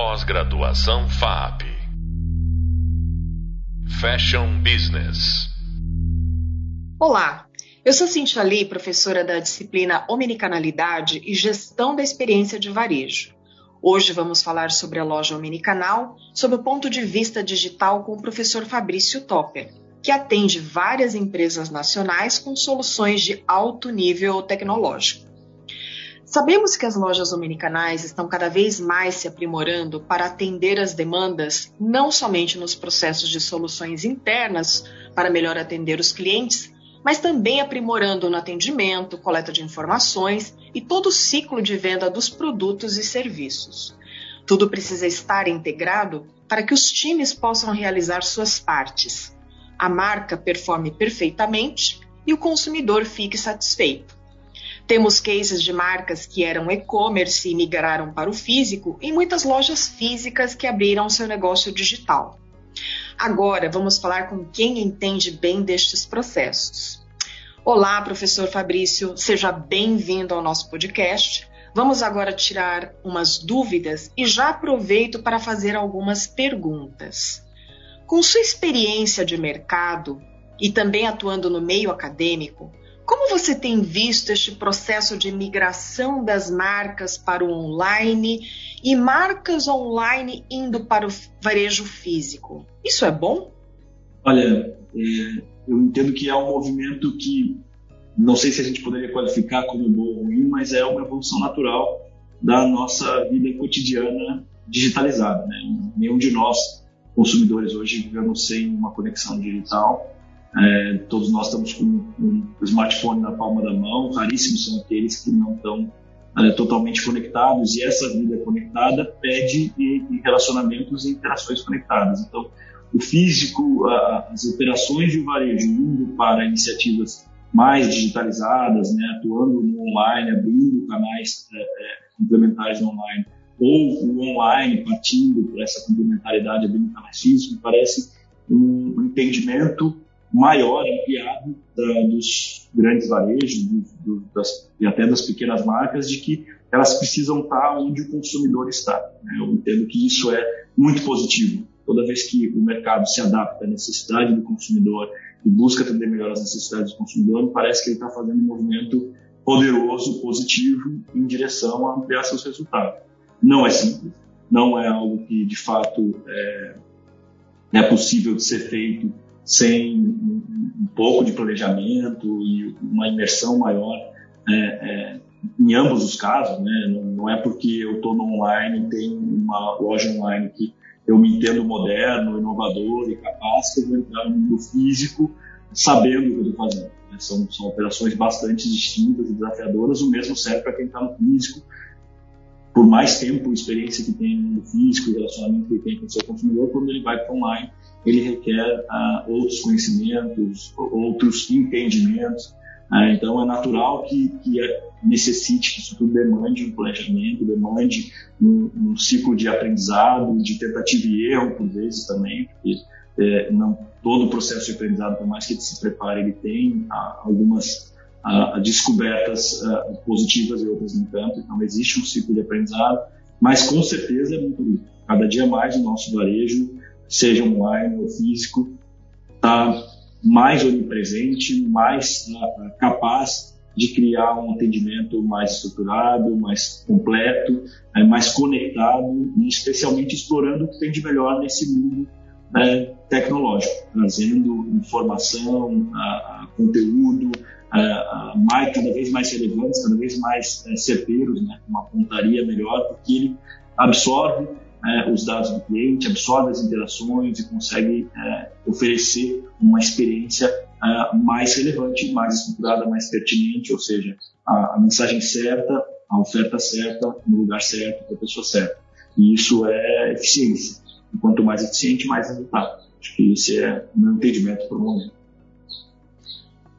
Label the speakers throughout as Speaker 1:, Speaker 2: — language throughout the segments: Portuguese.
Speaker 1: Pós-graduação FAP. Fashion Business.
Speaker 2: Olá, eu sou Cintia Lee, professora da disciplina Omnicanalidade e Gestão da Experiência de Varejo. Hoje vamos falar sobre a loja Omnicanal sob o ponto de vista digital com o professor Fabrício Topper, que atende várias empresas nacionais com soluções de alto nível tecnológico. Sabemos que as lojas omnicanais estão cada vez mais se aprimorando para atender as demandas, não somente nos processos de soluções internas para melhor atender os clientes, mas também aprimorando no atendimento, coleta de informações e todo o ciclo de venda dos produtos e serviços. Tudo precisa estar integrado para que os times possam realizar suas partes. A marca performe perfeitamente e o consumidor fique satisfeito. Temos cases de marcas que eram e-commerce e migraram para o físico e muitas lojas físicas que abriram seu negócio digital. Agora vamos falar com quem entende bem destes processos. Olá, professor Fabrício, seja bem-vindo ao nosso podcast. Vamos agora tirar umas dúvidas e já aproveito para fazer algumas perguntas. Com sua experiência de mercado e também atuando no meio acadêmico, como você tem visto este processo de migração das marcas para o online e marcas online indo para o varejo físico? Isso é bom?
Speaker 3: Olha, é, eu entendo que é um movimento que não sei se a gente poderia qualificar como bom ou ruim, mas é uma evolução natural da nossa vida cotidiana digitalizada. Né? Nenhum de nós, consumidores, hoje vivemos sem uma conexão digital é, todos nós estamos com um smartphone na palma da mão, raríssimos são aqueles que não estão é, totalmente conectados, e essa vida conectada pede relacionamentos e interações conectadas. Então, o físico, as operações de varejo indo para iniciativas mais digitalizadas, né, atuando no online, abrindo canais é, é, complementares no online, ou o online partindo para essa complementariedade, abrindo canais físicos, parece um entendimento maior, ampliado da, dos grandes varejos do, do, das, e até das pequenas marcas, de que elas precisam estar onde o consumidor está. Né? Eu entendo que isso é muito positivo. Toda vez que o mercado se adapta à necessidade do consumidor e busca atender melhor as necessidades do consumidor, me parece que ele está fazendo um movimento poderoso, positivo, em direção a ampliar seus resultados. Não é simples, não é algo que de fato é, é possível de ser feito sem um pouco de planejamento e uma imersão maior é, é, em ambos os casos, né? Não, não é porque eu estou no online tenho uma loja online que eu me entendo moderno, inovador e capaz que eu vou entrar no mundo físico sabendo o que eu estou fazendo. Né? São, são operações bastante distintas e desafiadoras. O mesmo serve para quem está no físico. Por mais tempo, experiência que tem no mundo físico, relacionamento que tem com o seu consumidor, quando ele vai para online, ele requer uh, outros conhecimentos, outros entendimentos. Uh, então, é natural que, que é, necessite que isso tudo demande um planejamento, demande um, um, ciclo de aprendizado, de tentativa e erro, por vezes também, porque é, não todo o processo de aprendizado, por mais que ele se prepare, ele tem uh, algumas descobertas positivas e outras nem tanto. Então, existe um ciclo de aprendizado, mas com certeza é muito Cada dia mais o nosso varejo seja online ou físico, está mais onipresente, mais uh, capaz de criar um atendimento mais estruturado, mais completo, uh, mais conectado e especialmente explorando o que tem de melhor nesse mundo uh, tecnológico, trazendo informação, conteúdo, mais, cada vez mais relevantes, cada vez mais certeiros, né, uma pontaria melhor, porque ele absorve é, os dados do cliente, absorve as interações e consegue é, oferecer uma experiência é, mais relevante, mais estruturada, mais pertinente, ou seja, a, a, mensagem certa, a oferta certa, no lugar certo, para a pessoa certa. E isso é eficiência. E quanto mais eficiente, mais resultado. Acho que esse é o meu entendimento o momento.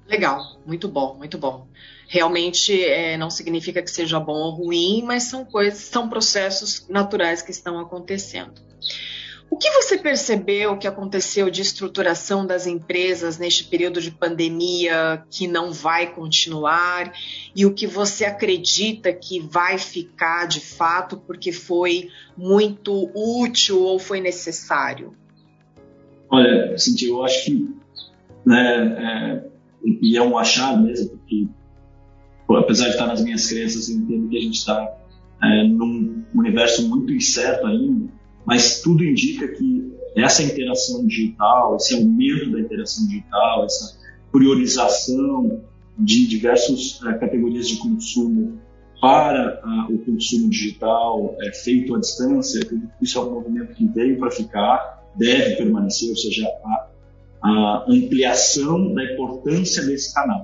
Speaker 2: Legal, muito bom, muito bom realmente é, não significa que seja bom ou ruim, mas são coisas, são processos naturais que estão acontecendo. O que você percebeu que aconteceu de estruturação das empresas neste período de pandemia que não vai continuar e o que você acredita que vai ficar de fato porque foi muito útil ou foi necessário?
Speaker 3: Olha, Cintia, eu acho que né, é, e é um achar mesmo, porque apesar de estar nas minhas crenças, eu entendo que a gente está é, num universo muito incerto ainda, mas tudo indica que essa interação digital, esse aumento da interação digital, essa priorização de diversas é, categorias de consumo para o consumo digital é, feito à distância, isso é um movimento que veio para ficar, deve permanecer, ou seja, a, a ampliação da importância desse canal.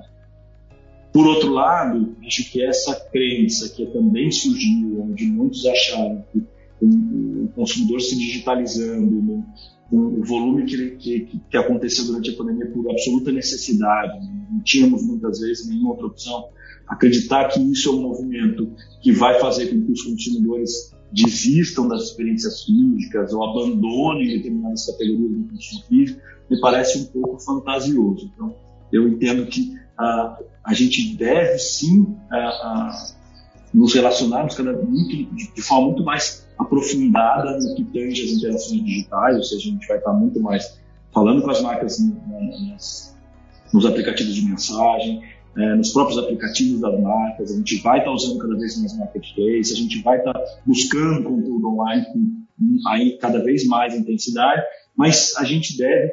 Speaker 3: Por outro lado, acho que essa crença que também surgiu, onde muitos acharam que o consumidor se digitalizando, o volume que, que, que aconteceu durante a pandemia por absoluta necessidade, não tínhamos muitas vezes nenhuma outra opção, acreditar que isso é um movimento que vai fazer com que os consumidores desistam das experiências físicas ou abandonem determinadas categorias do consumo físico, me parece um pouco fantasioso. Então, eu entendo que uh, a gente deve sim nos relacionarmos cada, muito, de, forma muito mais aprofundada no que tange as interações digitais, ou seja, a gente vai estar muito mais falando com as marcas nas, nos aplicativos de mensagem, é, nos próprios aplicativos das marcas, a gente vai estar usando cada vez mais marketplace, a gente vai estar buscando conteúdo online com aí cada vez mais intensidade, mas a gente deve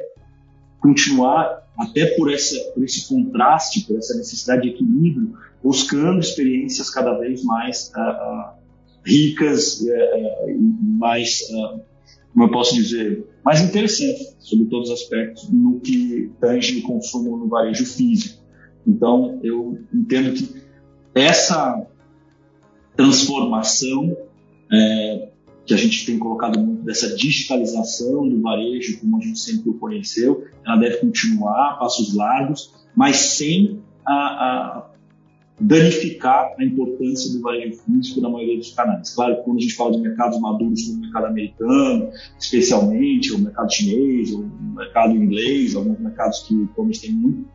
Speaker 3: continuar, até por, essa, por esse contraste, por essa necessidade de equilíbrio, buscando experiências cada vez mais uh, uh, ricas uh, mais, como eu posso dizer, mais interessantes sobre todos os aspectos no que tange o consumo no varejo físico. Então, eu entendo que essa transformação é, que a gente tem colocado muito dessa digitalização do varejo, como a gente sempre o conheceu, ela deve continuar passos largos, mas sem a, a danificar a importância do varejo físico na maioria dos canais. Claro que quando a gente fala de mercados maduros, como o mercado americano, especialmente, o mercado chinês, o mercado inglês, alguns mercados que o e-commerce tem muito,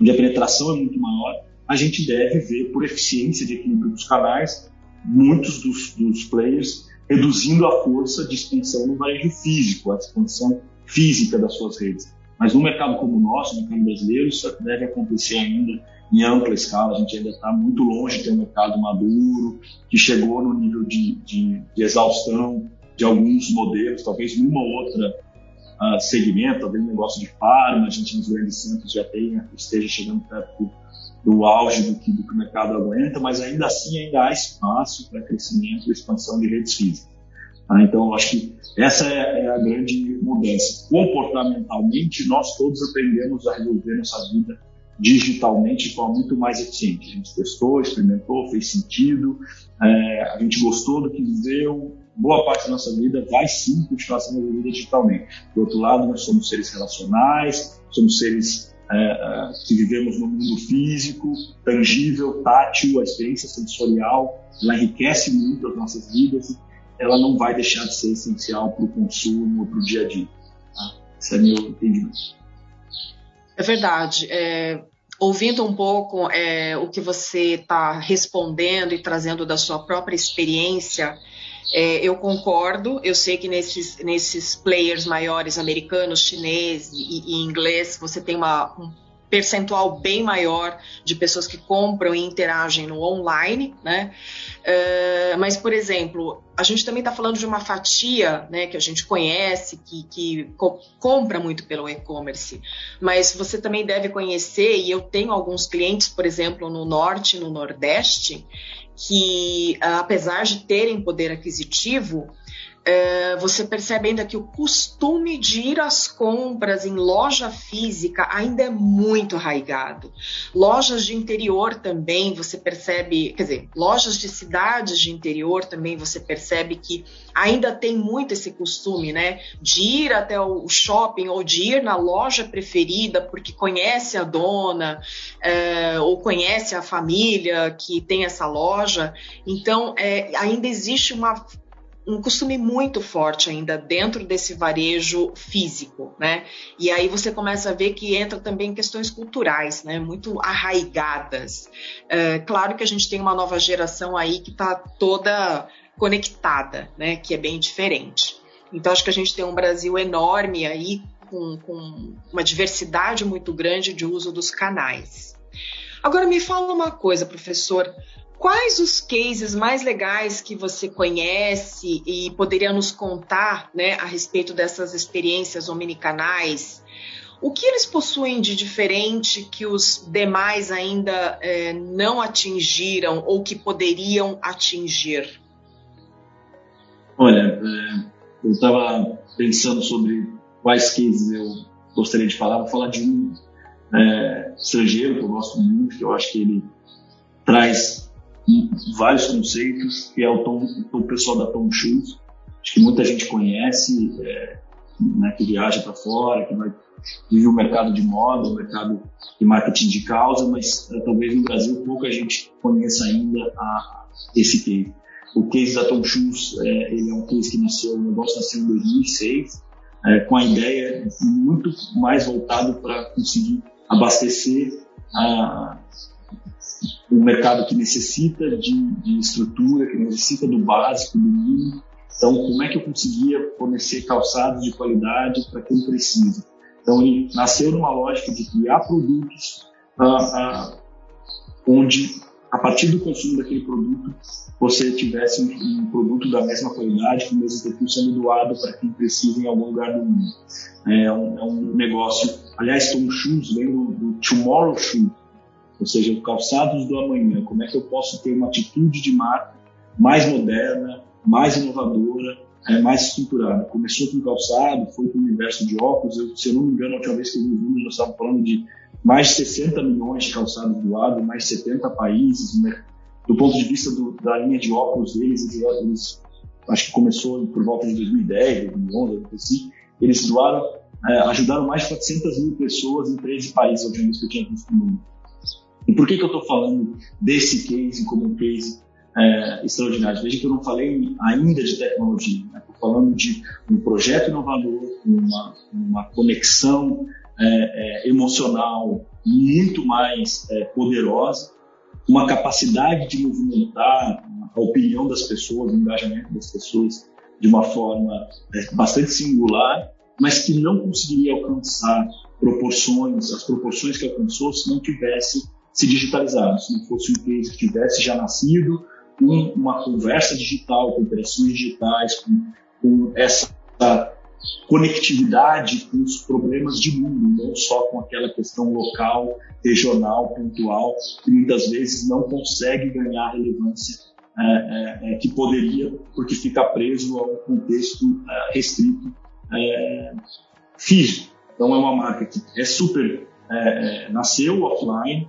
Speaker 3: onde a penetração é muito maior, a gente deve ver, por eficiência de equilíbrio dos canais, muitos dos, dos players reduzindo a força de expansão no varejo físico, a expansão física das suas redes. Mas no mercado como o nosso, no mercado brasileiro, isso deve acontecer ainda em ampla escala. A gente ainda está muito longe de ter um mercado maduro, que chegou no nível de, de, de exaustão de alguns modelos, talvez numa ou outra uh, segmento, talvez no negócio de farma, a gente nos grandes centros já tenha, esteja chegando perto do auge do que, do que o mercado aguenta, mas ainda assim ainda há espaço para crescimento e expansão de redes físicas. Tá? Então, eu acho que essa é, é, a grande mudança. Comportamentalmente, nós todos aprendemos a resolver nossa vida digitalmente de forma muito mais eficiente. A gente testou, experimentou, fez sentido, é, a gente gostou do que viveu, boa parte da nossa vida vai sim continuar sendo vivida digitalmente. Do outro lado, nós somos seres relacionais, somos seres é, é, que vivemos no mundo físico, tangível, tátil, a experiência sensorial, ela enriquece muito as nossas vidas, ela não vai deixar de ser essencial para o consumo, para o dia a dia. Tá? Esse é meu entendimento.
Speaker 2: É verdade. É, ouvindo um pouco é, o que você está respondendo e trazendo da sua própria experiência, é, eu concordo, eu sei que nesses, nesses players maiores, americanos, chineses e, e inglês, você tem uma, um percentual bem maior de pessoas que compram e interagem no online, né? Uh, mas, por exemplo, a gente também está falando de uma fatia, né, que a gente conhece, que, que co compra muito pelo e-commerce, mas você também deve conhecer, e eu tenho alguns clientes, por exemplo, no norte, no nordeste, que, apesar de terem poder aquisitivo, é, você percebe ainda que o costume de ir às compras em loja física ainda é muito arraigado. Lojas de interior também você percebe, quer dizer, lojas de cidades de interior também você percebe que ainda tem muito esse costume, né, de ir até o shopping ou de ir na loja preferida porque conhece a dona é, ou conhece a família que tem essa loja. Então, é, ainda existe uma um costume muito forte ainda dentro desse varejo físico, né? E aí você começa a ver que entra também questões culturais, né? Muito arraigadas. É, claro que a gente tem uma nova geração aí que está toda conectada, né? Que é bem diferente. Então acho que a gente tem um Brasil enorme aí com, com uma diversidade muito grande de uso dos canais. Agora me fala uma coisa, professor. Quais os cases mais legais que você conhece e poderia nos contar né, a respeito dessas experiências omnicanais? O que eles possuem de diferente que os demais ainda é, não atingiram ou que poderiam atingir?
Speaker 3: Olha, é, eu estava pensando sobre quais cases eu gostaria de falar. Vou falar de um é, estrangeiro que eu gosto muito, que eu acho que ele traz vários conceitos, que é o, Tom, o pessoal da Tom Shoes, acho que muita gente conhece, é, né, que viaja para fora, que vai vive o mercado de moda, o mercado de marketing de causa, mas é, talvez no Brasil pouca gente conheça ainda a, esse case. O case da Tom Shoes, é, ele é um case que nasceu, o negócio nasceu em 2006, é, com a ideia muito mais voltado para conseguir abastecer a, um mercado que necessita de, de, estrutura, que necessita do básico, do mínimo. Então, como é que eu conseguia fornecer calçados de qualidade para quem precisa? Então, ele nasceu numa lógica de criar produtos ah, ah, onde, a partir do consumo daquele produto, você tivesse um, um produto da mesma qualidade, com o mesmo perfil sendo doado para quem precisa em algum lugar do mundo. É um, é um negócio. Aliás, Tom Shoes vem do, do Tomorrow Shoe, ou seja, calçados do amanhã. Como é que eu posso ter uma atitude de marca mais moderna, mais inovadora, é, mais estruturada? Começou com calçado, foi para o universo de óculos. Eu, se eu não me engano, a última vez que eu vi os números, nós estávamos falando de mais de 60 milhões de calçados doados, mais de 70 países. Né? Do ponto de vista do, da linha de óculos deles, eles, eles, acho que começou por volta de 2010, 2011, assim, eles doaram, é, ajudaram mais de 400 mil pessoas em 13 países, a última vez que eu tinha visto no mundo. E por que, que eu estou falando desse case como um case é, extraordinário? Veja que eu não falei ainda de tecnologia, estou né? falando de um projeto inovador, uma, uma conexão é, é, emocional muito mais é, poderosa, uma capacidade de movimentar a opinião das pessoas, o engajamento das pessoas de uma forma é, bastante singular, mas que não conseguiria alcançar proporções, as proporções que alcançou se não tivesse se digitalizado, se não fosse um case que tivesse já nascido com uma conversa digital, com operações digitais, com, com essa conectividade com os problemas de mundo, não só com aquela questão local, regional, pontual, que muitas vezes não consegue ganhar relevância é, é, é, que poderia, porque fica preso a um contexto é, restrito é, físico. Então é uma marca que é super é, nasceu offline,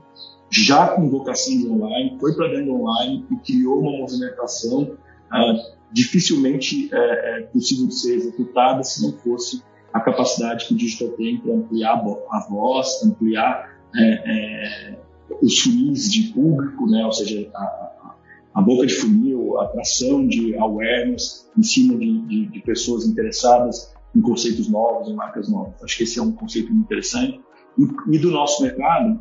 Speaker 3: já com vocação de online, foi para dentro online e criou uma movimentação uh, dificilmente é, é, possível de ser executada se não fosse a capacidade que o digital tem para ampliar a voz, ampliar é, é, os funis de público, né? ou seja, a, a, boca de funil, a atração de awareness em cima de, de, de pessoas interessadas em conceitos novos, em marcas novas. Acho que esse é um conceito interessante. E, e do nosso mercado,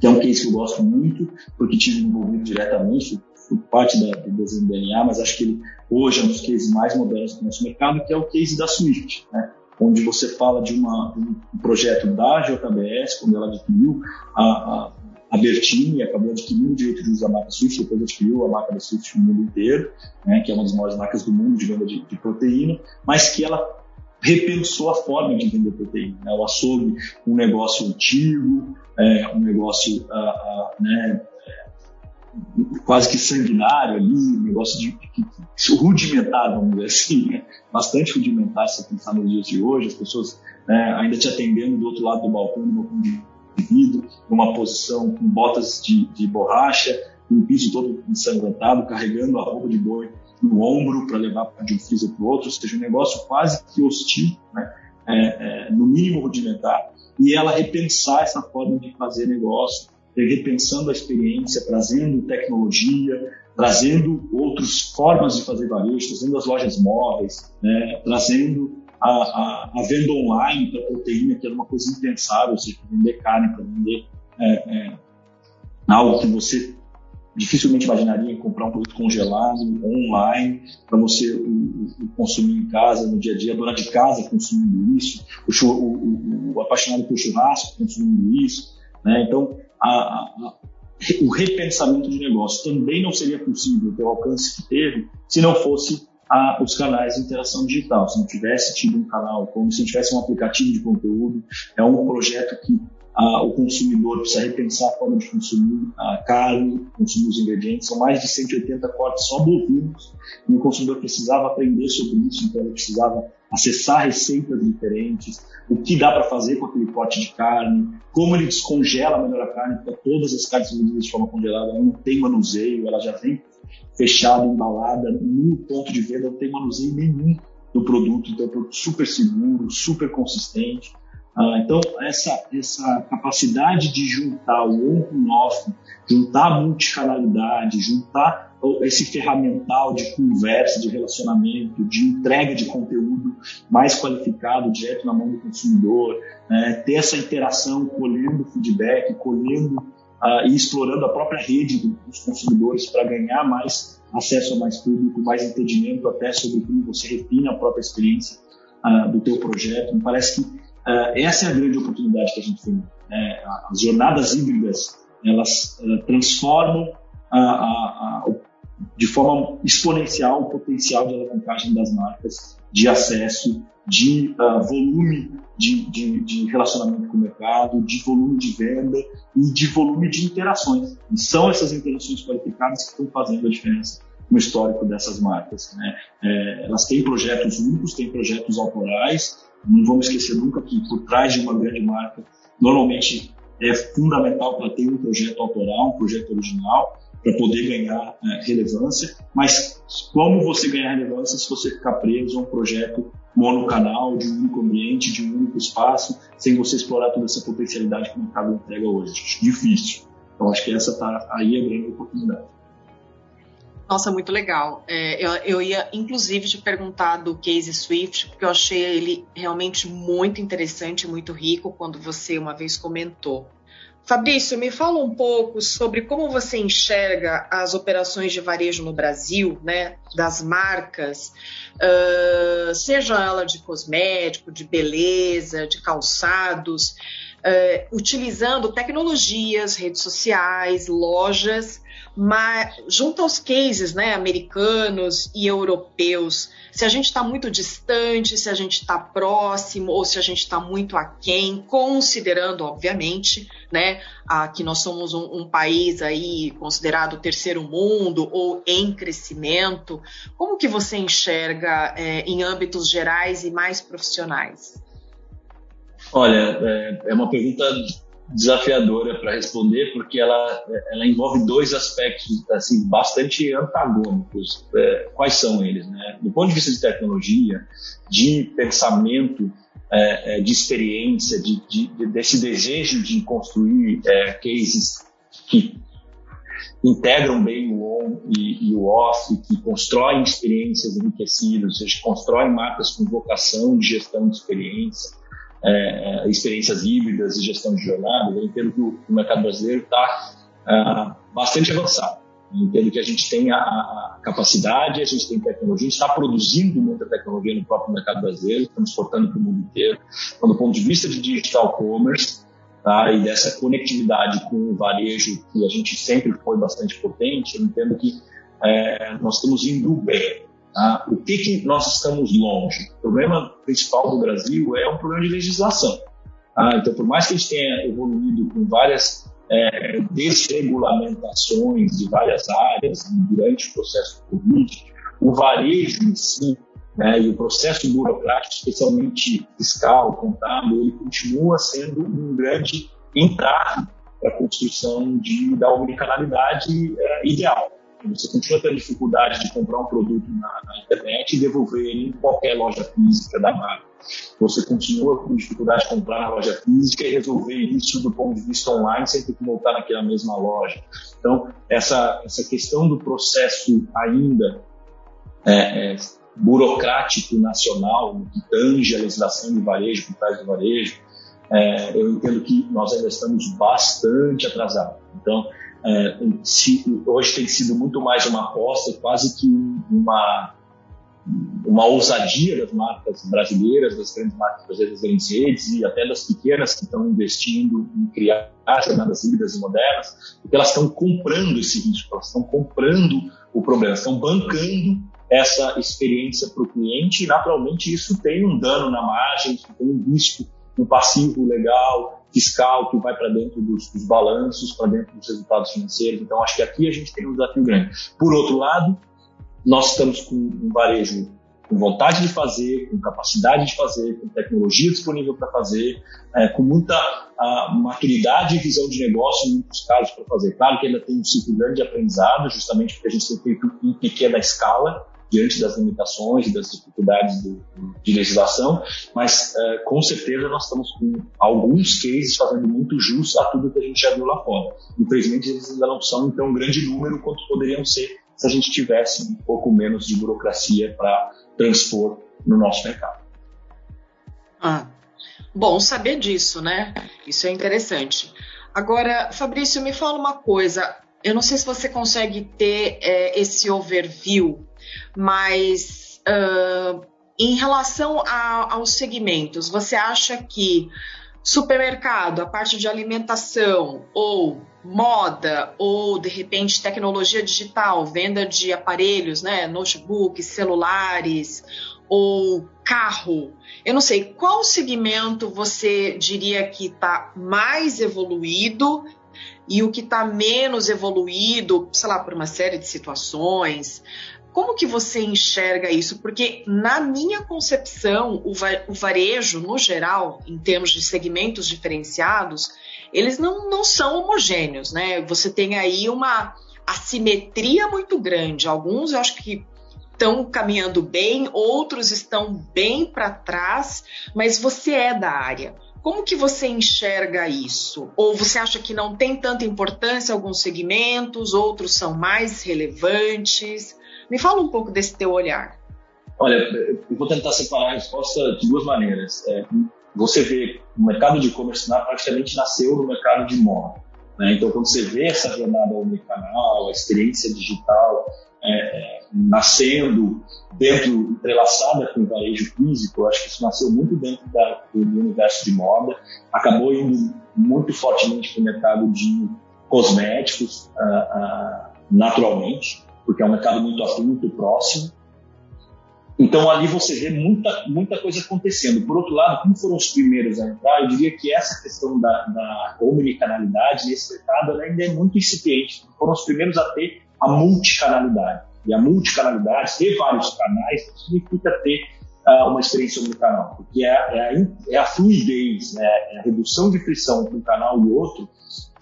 Speaker 3: que é um case que eu gosto muito, porque tive envolvido diretamente, fui parte da, do desenho do DNA, mas acho que ele hoje é um dos cases mais modernos do nosso mercado, que é o case da Swift, né? onde você fala de uma, um projeto da JBS, quando ela adquiriu a, a, a Bertini, acabou adquirindo o direito de usar a marca Swift, depois adquiriu a marca da Swift no mundo inteiro, né? que é uma das maiores marcas do mundo de venda de, de proteína, mas que ela repensou a forma de vender proteína. Né? O açougue, um negócio antigo, é, um negócio uh, uh, né, quase que sanguinário ali, um negócio de, de, de, rudimentar, vamos dizer assim, né? bastante rudimentar se pensar nos dias de hoje, as pessoas né, ainda te atendendo do outro lado do balcão, numa de vidro, numa posição com botas de, de borracha, um piso todo ensanguentado, carregando a roupa de boi no ombro para levar de um freezer para o outro, ou seja, um negócio quase que hostil, né? É, é, no mínimo rudimentar, e ela repensar essa forma de fazer negócio, repensando a experiência, trazendo tecnologia, trazendo outras formas de fazer varejo, trazendo as lojas móveis, né, trazendo a, a, a, venda online para proteína, que era uma coisa impensável, ou seja, vender carne, para vender é, é, algo que você dificilmente imaginaria comprar um produto congelado online para você o, o, consumir em casa, no dia a dia, a dona de casa consumindo isso, o, o, o apaixonado por churrasco consumindo isso. Né? Então, a, a, o repensamento de negócio também não seria possível ter o alcance que teve se não fosse a, os canais de interação digital. Se não tivesse tido um canal, como se não tivesse um aplicativo de conteúdo, é um projeto que a, o consumidor precisa repensar a forma de consumir a carne, consumir os ingredientes. São mais de 180 cortes só bovinos e o consumidor precisava aprender sobre isso, então ele precisava acessar receitas diferentes, o que dá para fazer com aquele corte de carne, como ele descongela melhor a carne, porque todas as carnes vendidas de forma congelada não tem manuseio, ela já vem fechada, embalada, no ponto de venda não tem manuseio nenhum do produto, então é um produto super seguro, super consistente. Ah, então, essa, essa capacidade de juntar o on com off, juntar a multicanalidade, juntar esse ferramental de conversa, de relacionamento, de entrega de conteúdo mais qualificado, direto na mão do consumidor, né? ter essa interação, colhendo feedback, colhendo uh, e explorando a própria rede dos consumidores para ganhar mais acesso a mais público, mais entendimento até sobre como você refina a própria experiência uh, do teu projeto. Me parece que essa é a grande oportunidade que a gente tem. Né? As jornadas híbridas, elas transformam a, a, a, de forma exponencial o potencial de alavancagem das marcas, de acesso, de uh, volume de, de, de, relacionamento com o mercado, de volume de venda e de volume de interações. E são essas interações qualificadas que estão fazendo a diferença no histórico dessas marcas. Né? É, elas têm projetos únicos, têm projetos autorais. Não vamos esquecer nunca que por trás de uma grande marca, normalmente é fundamental para ter um projeto autoral, um projeto original para poder ganhar é, relevância. Mas como você ganhar relevância se você ficar preso a um projeto monocanal, de um único ambiente, de um único espaço, sem você explorar toda essa potencialidade que o mercado entrega hoje? Difícil. Então, acho que essa está aí a grande oportunidade.
Speaker 2: Nossa, muito legal. É, eu, eu, ia, inclusive, te perguntar do case Swift, porque eu achei ele realmente muito interessante, muito rico, quando você uma vez comentou. Fabrício, me fala um pouco sobre como você enxerga as operações de varejo no Brasil, né, das marcas, uh, seja ela de cosmético, de beleza, de calçados, uh, utilizando tecnologias, redes sociais, lojas mas junto aos cases né, americanos e europeus, se a gente está muito distante, se a gente está próximo ou se a gente está muito aquém, considerando, obviamente, né, a, que nós somos um, um, país aí considerado terceiro mundo ou em crescimento, como que você enxerga é, em âmbitos gerais e mais profissionais?
Speaker 3: Olha, é, é uma pergunta desafiadora para responder, porque ela, ela envolve dois aspectos assim bastante antagônicos. É, quais são eles? Né? Do ponto de vista de tecnologia, de pensamento, é, é de experiência, de, de, desse desejo de construir é, cases que integram bem o on e, e, o off, que constroem experiências enriquecidas, ou seja, constroem marcas com vocação de gestão de experiência, é, é, experiências híbridas e gestão de jornada, eu entendo que o, mercado brasileiro está é, bastante avançado. Eu entendo que a gente tem a, a, capacidade, a gente tem tecnologia, a gente está produzindo muita tecnologia no próprio mercado brasileiro, estamos exportando para o mundo inteiro. Então, do ponto de vista de digital commerce tá, e dessa conectividade com o varejo, que a gente sempre foi bastante potente, eu entendo que é, nós estamos indo bem. Tá? O que, nós estamos longe? O problema principal do Brasil é um problema de legislação. Tá? Então, por mais que a gente tenha evoluído com várias é, desregulamentações de várias áreas durante o processo político, o varejo em si né, e o processo burocrático, especialmente fiscal, contábil, ele continua sendo um grande entrave para a construção de, da omnicanalidade é, ideal. Você continua tendo dificuldade de comprar um produto na, na internet e devolver ele em qualquer loja física da marca. você continua com dificuldade de comprar na loja física e resolver isso do ponto de vista online sem ter que voltar naquela mesma loja. Então, essa, essa questão do processo ainda é, é, burocrático nacional, que tange a legislação de varejo, por trás do varejo, é, eu entendo que nós ainda estamos bastante atrasados. Então, é, se, hoje tem sido muito mais uma aposta, quase que uma, uma ousadia das marcas brasileiras, das grandes marcas brasileiras, das grandes redes e até das pequenas que estão investindo em criar jornadas híbridas e modernas, porque elas estão comprando esse risco, elas estão comprando o problema, estão bancando essa experiência para o cliente e, naturalmente, isso tem um dano na margem, tem um risco, um passivo legal, fiscal que vai para dentro dos, dos balanços, para dentro dos resultados financeiros. Então, acho que aqui a gente tem um desafio grande. Por outro lado, nós estamos com um varejo com vontade de fazer, com capacidade de fazer, com tecnologia disponível para fazer, é, com muita a, maturidade e visão de negócio em muitos casos para fazer. Claro que ainda tem um ciclo grande de aprendizado, justamente porque a gente tem feito em pequena escala, diante das limitações e das dificuldades do, de legislação, mas uh, com certeza nós estamos com alguns cases fazendo muito jus a tudo que a gente já viu lá fora. Infelizmente, eles ainda não são em tão grande número quanto poderiam ser se a gente tivesse um pouco menos de burocracia para transpor no nosso mercado.
Speaker 2: Ah, bom saber disso, né? Isso é interessante. Agora, Fabrício, me fala uma coisa. Eu não sei se você consegue ter é, esse overview mas uh, em relação a, aos segmentos, você acha que supermercado, a parte de alimentação ou moda ou de repente tecnologia digital, venda de aparelhos, né, notebooks, celulares ou carro. Eu não sei qual segmento você diria que está mais evoluído e o que está menos evoluído, sei lá, por uma série de situações. Como que você enxerga isso? Porque na minha concepção, o, varejo, no geral, em termos de segmentos diferenciados, eles não, não são homogêneos, né? Você tem aí uma assimetria muito grande. Alguns eu acho que estão caminhando bem, outros estão bem para trás, mas você é da área. Como que você enxerga isso? Ou você acha que não tem tanta importância alguns segmentos, outros são mais relevantes? Me fala um pouco desse teu olhar.
Speaker 3: Olha, eu vou tentar separar a resposta de duas maneiras. É, você vê o mercado de e-commerce praticamente nasceu no mercado de moda. Né? Então, quando você vê essa jornada omnicanal, a experiência digital é, nascendo dentro, entrelaçada com o varejo físico, eu acho que isso nasceu muito dentro da, do, universo de moda, acabou indo muito fortemente para o mercado de cosméticos, uh, uh, naturalmente porque é um mercado muito afim, muito próximo. Então ali você vê muita, muita coisa acontecendo. Por outro lado, como foram os primeiros a entrar, eu diria que essa questão da, da omnicanalidade nesse mercado ainda é muito incipiente. Foram os primeiros a ter a multicanalidade. E a multicanalidade, ter vários canais, significa ter uh, uma experiência omnicanal, porque é, é, a, é a fluidez, né? é a redução de fricção entre um canal e outro,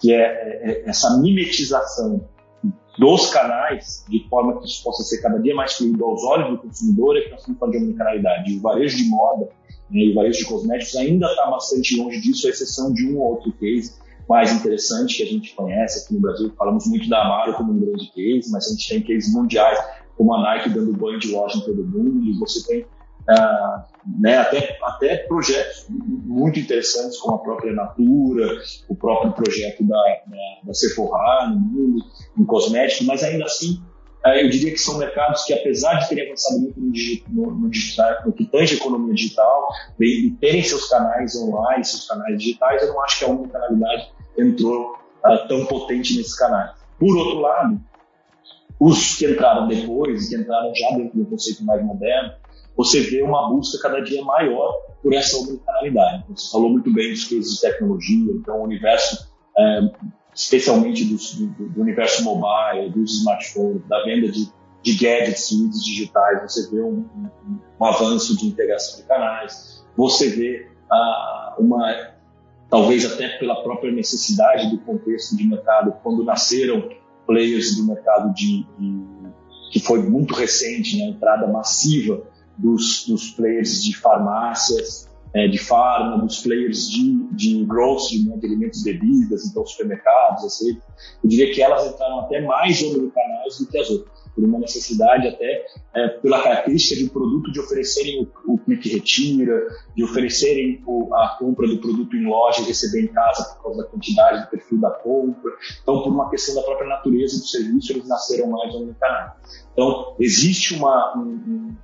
Speaker 3: que é, é, é essa mimetização dos canais, de forma que isso possa ser cada dia mais fluido aos olhos do consumidor, é que nós estamos de omnicanalidade. E o varejo de moda né, e o varejo de cosméticos ainda está bastante longe disso, à exceção de um ou outro case mais interessante que a gente conhece aqui no Brasil. Falamos muito da Amaro como um grande case, mas a gente tem cases mundiais, como a Nike dando banho de loja em todo mundo, e você tem Uh, né, até, até projetos muito interessantes como a própria Natura, o próprio projeto da, da, da Sephora no mundo, em cosméticos, mas ainda assim eu diria que são mercados que apesar de terem avançado muito no, no, no, digital, no que tange a economia digital e, terem seus canais online, seus canais digitais, eu não acho que a omnicanalidade entrou uh, tão potente nesses canais. Por outro lado, os que entraram depois, que entraram já dentro do conceito mais moderno, você vê uma busca cada dia maior por essa omnicanalidade. Você falou muito bem dos cases de tecnologia, então o universo, é, especialmente do, do, do, universo mobile, dos smartphones, da venda de, de gadgets e digitais, você vê um, um, um, avanço de integração de canais, você vê ah, uma, talvez até pela própria necessidade do contexto de mercado, quando nasceram players do mercado de, de que foi muito recente, né, a entrada massiva dos, dos players de farmácias, é, de farma, dos players de, de grocery, né, de alimentos e bebidas, então supermercados, assim, eu diria que elas entraram até mais omnicanais do que as outras, por uma necessidade até é, pela característica de um produto de oferecerem o, o clique retira, de oferecerem o, a compra do produto em loja e receber em casa por causa da quantidade, do perfil da compra. Então, por uma questão da própria natureza do serviço, eles nasceram mais omnicanais. Então, existe uma, um,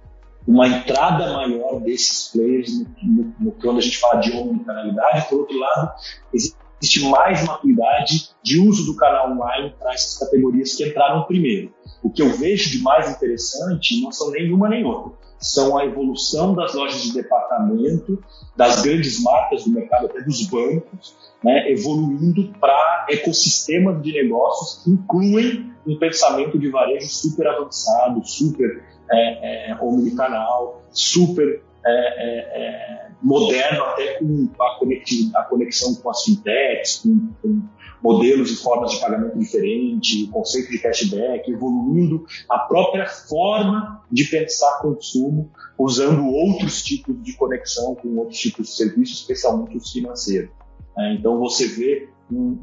Speaker 3: uma entrada maior desses players no, no, no, quando a gente fala de omnicanalidade. Por outro lado, existe mais maturidade de uso do canal online para essas categorias que entraram primeiro. O que eu vejo de mais interessante não são nenhuma nem outra. São a evolução das lojas de departamento, das grandes marcas do mercado, até dos bancos, né, evoluindo para ecossistemas de negócios que incluem um pensamento de varejo super avançado, super é, é, omnicanal, super é, é, é, moderno, até com a, conexão com as fintechs, com, com, modelos e formas de pagamento diferente, o conceito de cashback, evoluindo a própria forma de pensar consumo, usando outros tipos de conexão com outros tipos de serviços, especialmente os financeiros. É, então você vê um,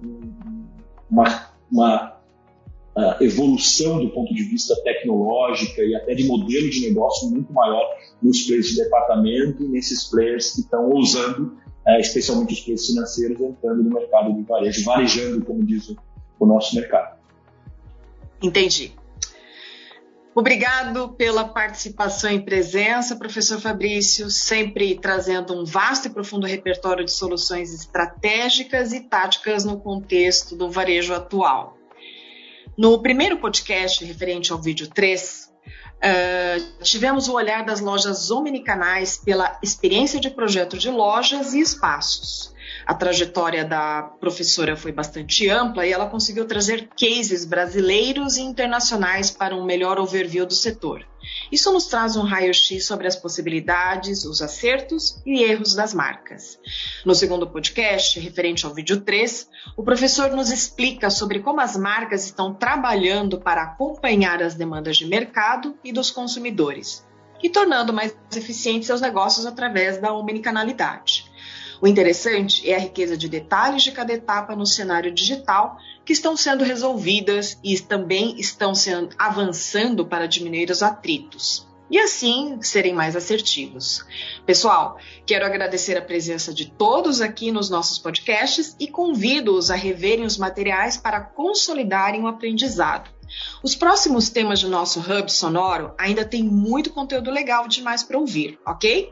Speaker 3: uma, uma uh, evolução do ponto de vista tecnológico e até de modelo de negócio muito maior nos players de departamento e nesses players que estão usando, uh, especialmente os players financeiros, entrando no mercado de varejo, varejando, como diz o, o nosso mercado.
Speaker 2: Entendi. Obrigado pela participação e presença, professor Fabrício, sempre trazendo um vasto e profundo repertório de soluções estratégicas e táticas no contexto do varejo atual. No primeiro podcast referente ao vídeo 3, uh, tivemos o olhar das lojas omnicanais pela experiência de projeto de lojas e espaços. A trajetória da professora foi bastante ampla e ela conseguiu trazer cases brasileiros e internacionais para um melhor overview do setor. Isso nos traz um raio-x sobre as possibilidades, os acertos e erros das marcas. No segundo podcast, referente ao vídeo 3, o professor nos explica sobre como as marcas estão trabalhando para acompanhar as demandas de mercado e dos consumidores e tornando mais eficientes seus negócios através da omnicanalidade. O interessante é a riqueza de detalhes de cada etapa no cenário digital que estão sendo resolvidas e também estão sendo, avançando para diminuir os atritos e assim serem mais assertivos. Pessoal, quero agradecer a presença de todos aqui nos nossos podcasts e convido-os a reverem os materiais para consolidarem o aprendizado. Os próximos temas do nosso Hub Sonoro ainda tem muito conteúdo legal demais para ouvir, ok?